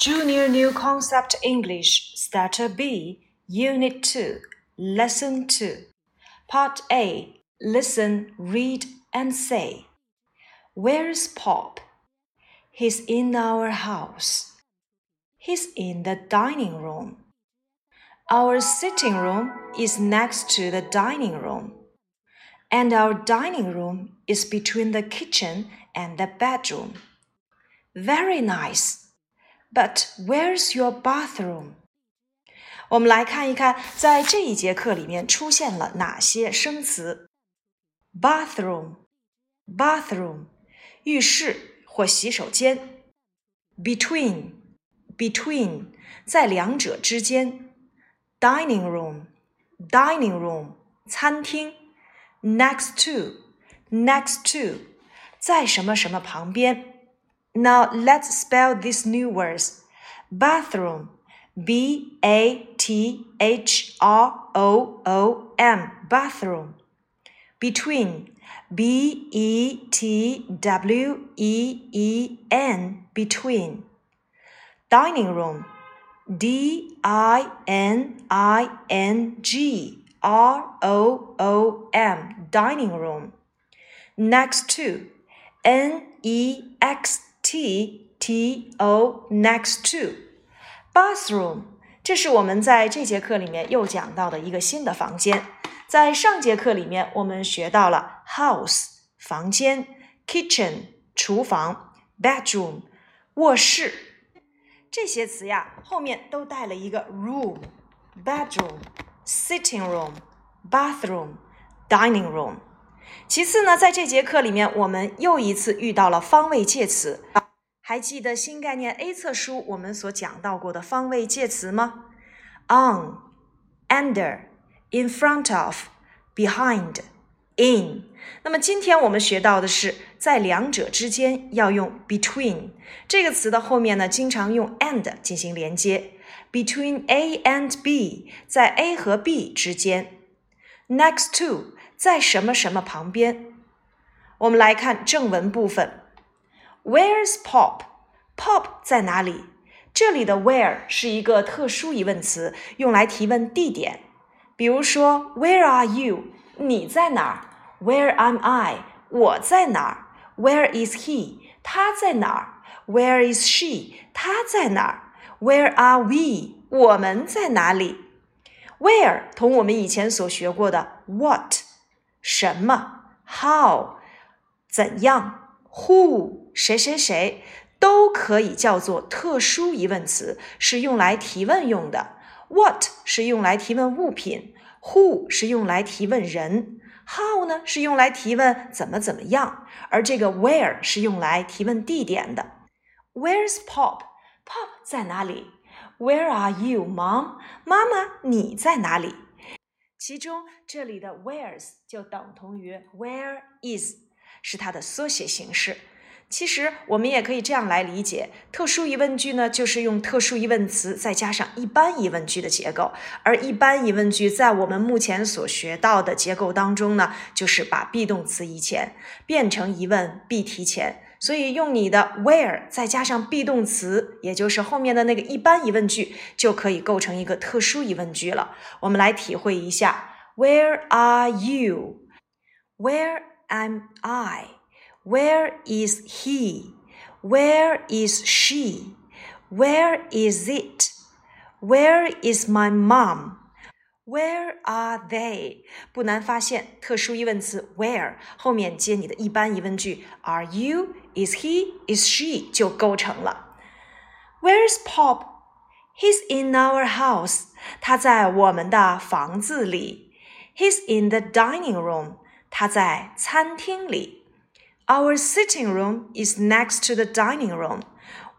Junior New Concept English, Starter B, Unit 2, Lesson 2. Part A Listen, read, and say. Where's Pop? He's in our house. He's in the dining room. Our sitting room is next to the dining room. And our dining room is between the kitchen and the bedroom. Very nice. But where's your bathroom? 我们来看一看，在这一节课里面出现了哪些生词？bathroom，bathroom，浴室或洗手间；between，between，在两者之间；dining room，dining room，餐厅；next to，next to，在什么什么旁边。 Now let's spell these new words. Bathroom. B A T H R O O M. Bathroom. Between. B E T W E E N. Between. Dining room. D I N I N G R O O M. Dining room. Next to. N E X T T O next to bathroom，这是我们在这节课里面又讲到的一个新的房间。在上节课里面，我们学到了 house 房间，kitchen 厨房，bedroom 卧室这些词呀，后面都带了一个 room，bedroom，sitting room，bathroom，dining room。其次呢，在这节课里面，我们又一次遇到了方位介词。 还记得新概念 A 册书我们所讲到过的方位介词吗？on、under、in front of、behind、in。那么今天我们学到的是在两者之间要用 between 这个词的后面呢，经常用 and 进行连接。Between A and B，在 A 和 B 之间。Next to。在什么什么旁边？我们来看正文部分。Where's Pop？Pop 在哪里？这里的 where 是一个特殊疑问词，用来提问地点。比如说，Where are you？你在哪儿？Where am I？我在哪儿？Where is he？他在哪儿？Where is she？他在哪儿？Where are we？我们在哪里？Where 同我们以前所学过的 what。什么？How？怎样？Who？谁谁谁都可以叫做特殊疑问词，是用来提问用的。What 是用来提问物品，Who 是用来提问人，How 呢是用来提问怎么怎么样，而这个 Where 是用来提问地点的。Where's Pop？Pop 在哪里？Where are you, Mom？妈妈你在哪里？其中这里的 where's 就等同于 where is，是它的缩写形式。其实我们也可以这样来理解，特殊疑问句呢，就是用特殊疑问词再加上一般疑问句的结构。而一般疑问句在我们目前所学到的结构当中呢，就是把 be 动词移前，变成疑问 be 提前。所以用你的 where 再加上 be 动词，也就是后面的那个一般疑问句，就可以构成一个特殊疑问句了。我们来体会一下：Where are you? Where am I? Where is he? Where is she? Where is it? Where is my mom? Where are they？不难发现，特殊疑问词 where 后面接你的一般疑问句 Are you? Is he? Is she? 就构成了。Where's Pop? He's in our house. 他在我们的房子里。He's in the dining room. 他在餐厅里。 Our sitting room is next to the dining room.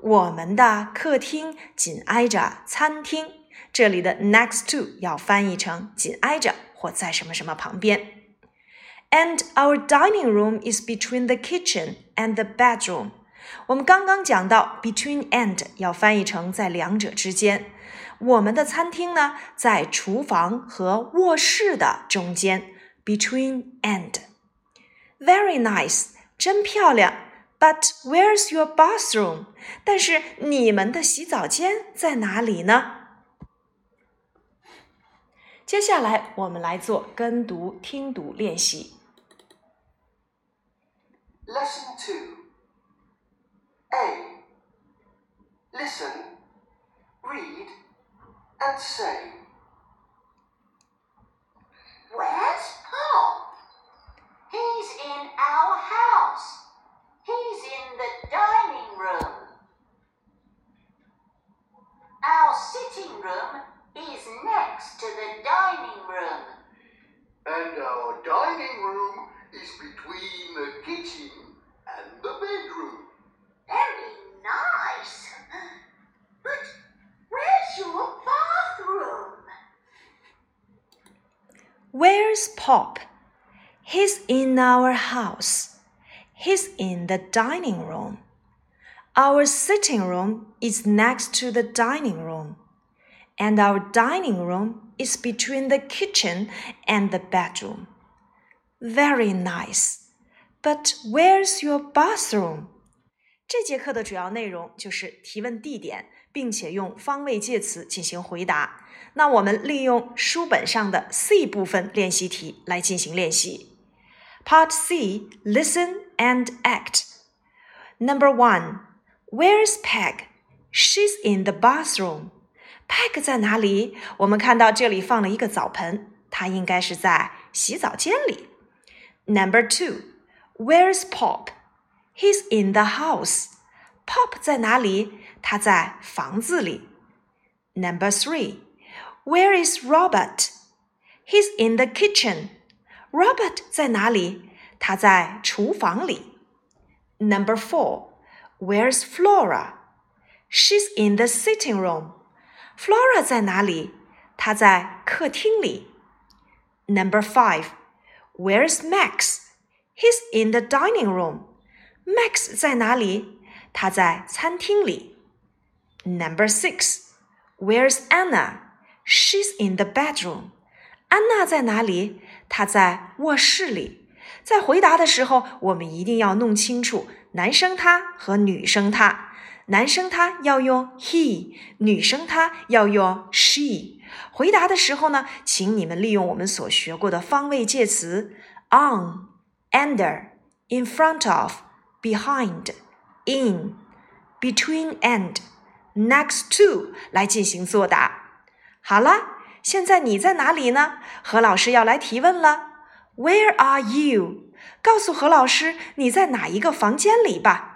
我们的客厅紧挨着餐厅。这里的 next to 要翻译成紧挨着或在什么什么旁边。And our dining room is between the kitchen and the bedroom。我们刚刚讲到 between and 要翻译成在两者之间。我们的餐厅呢，在厨房和卧室的中间，between and。Very nice， 真漂亮。 But where's your bathroom？但是你们的洗澡间在哪里呢？接下来我们来做跟读、听读练习。Lesson 2 A. Listen, read, and say. Where's Pop? He's in our house. He's in the dining room. Our sitting room is next to the dining room. And our dining room is between the kitchen and the bedroom. Very nice. But where's your bathroom? Where's Pop? He's in our house. He's in the dining room. Our sitting room is next to the dining room. And our dining room is between the kitchen and the bedroom. Very nice. But where's your bathroom? 这节课的主要内容就是提问地点，并且用方位介词进行回答。那我们利用书本上的 C 部分练习题来进行练习。 Part C, listen and act. Number one, where's Peg? She's in the bathroom. Peg 在哪里？我们看到这里放了一个澡盆，她应该是在洗澡间里。Number two, where's Pop? He's in the house. Pop 在哪里？他在房子里。Number three, where is Robert? He's in the kitchen. Robert 在哪里？他在厨房里。Number four, where's Flora? She's in the sitting room. Flora 在哪里？她在客厅里。Number five, where's Max? He's in the dining room. Max 在哪里？他在餐厅里。Number six, where's Anna? She's in the bedroom. 安娜在哪里？她在卧室里。在回答的时候，我们一定要弄清楚男生他和女生他。男生他要用 he，女生她要用 she。回答的时候呢，请你们利用我们所学过的方位介词 on、under、in front of、behind、in、between and、next to 来进行作答。好了，现在你在哪里呢？何老师要来提问了。Where are you？告诉何老师你在哪一个房间里吧。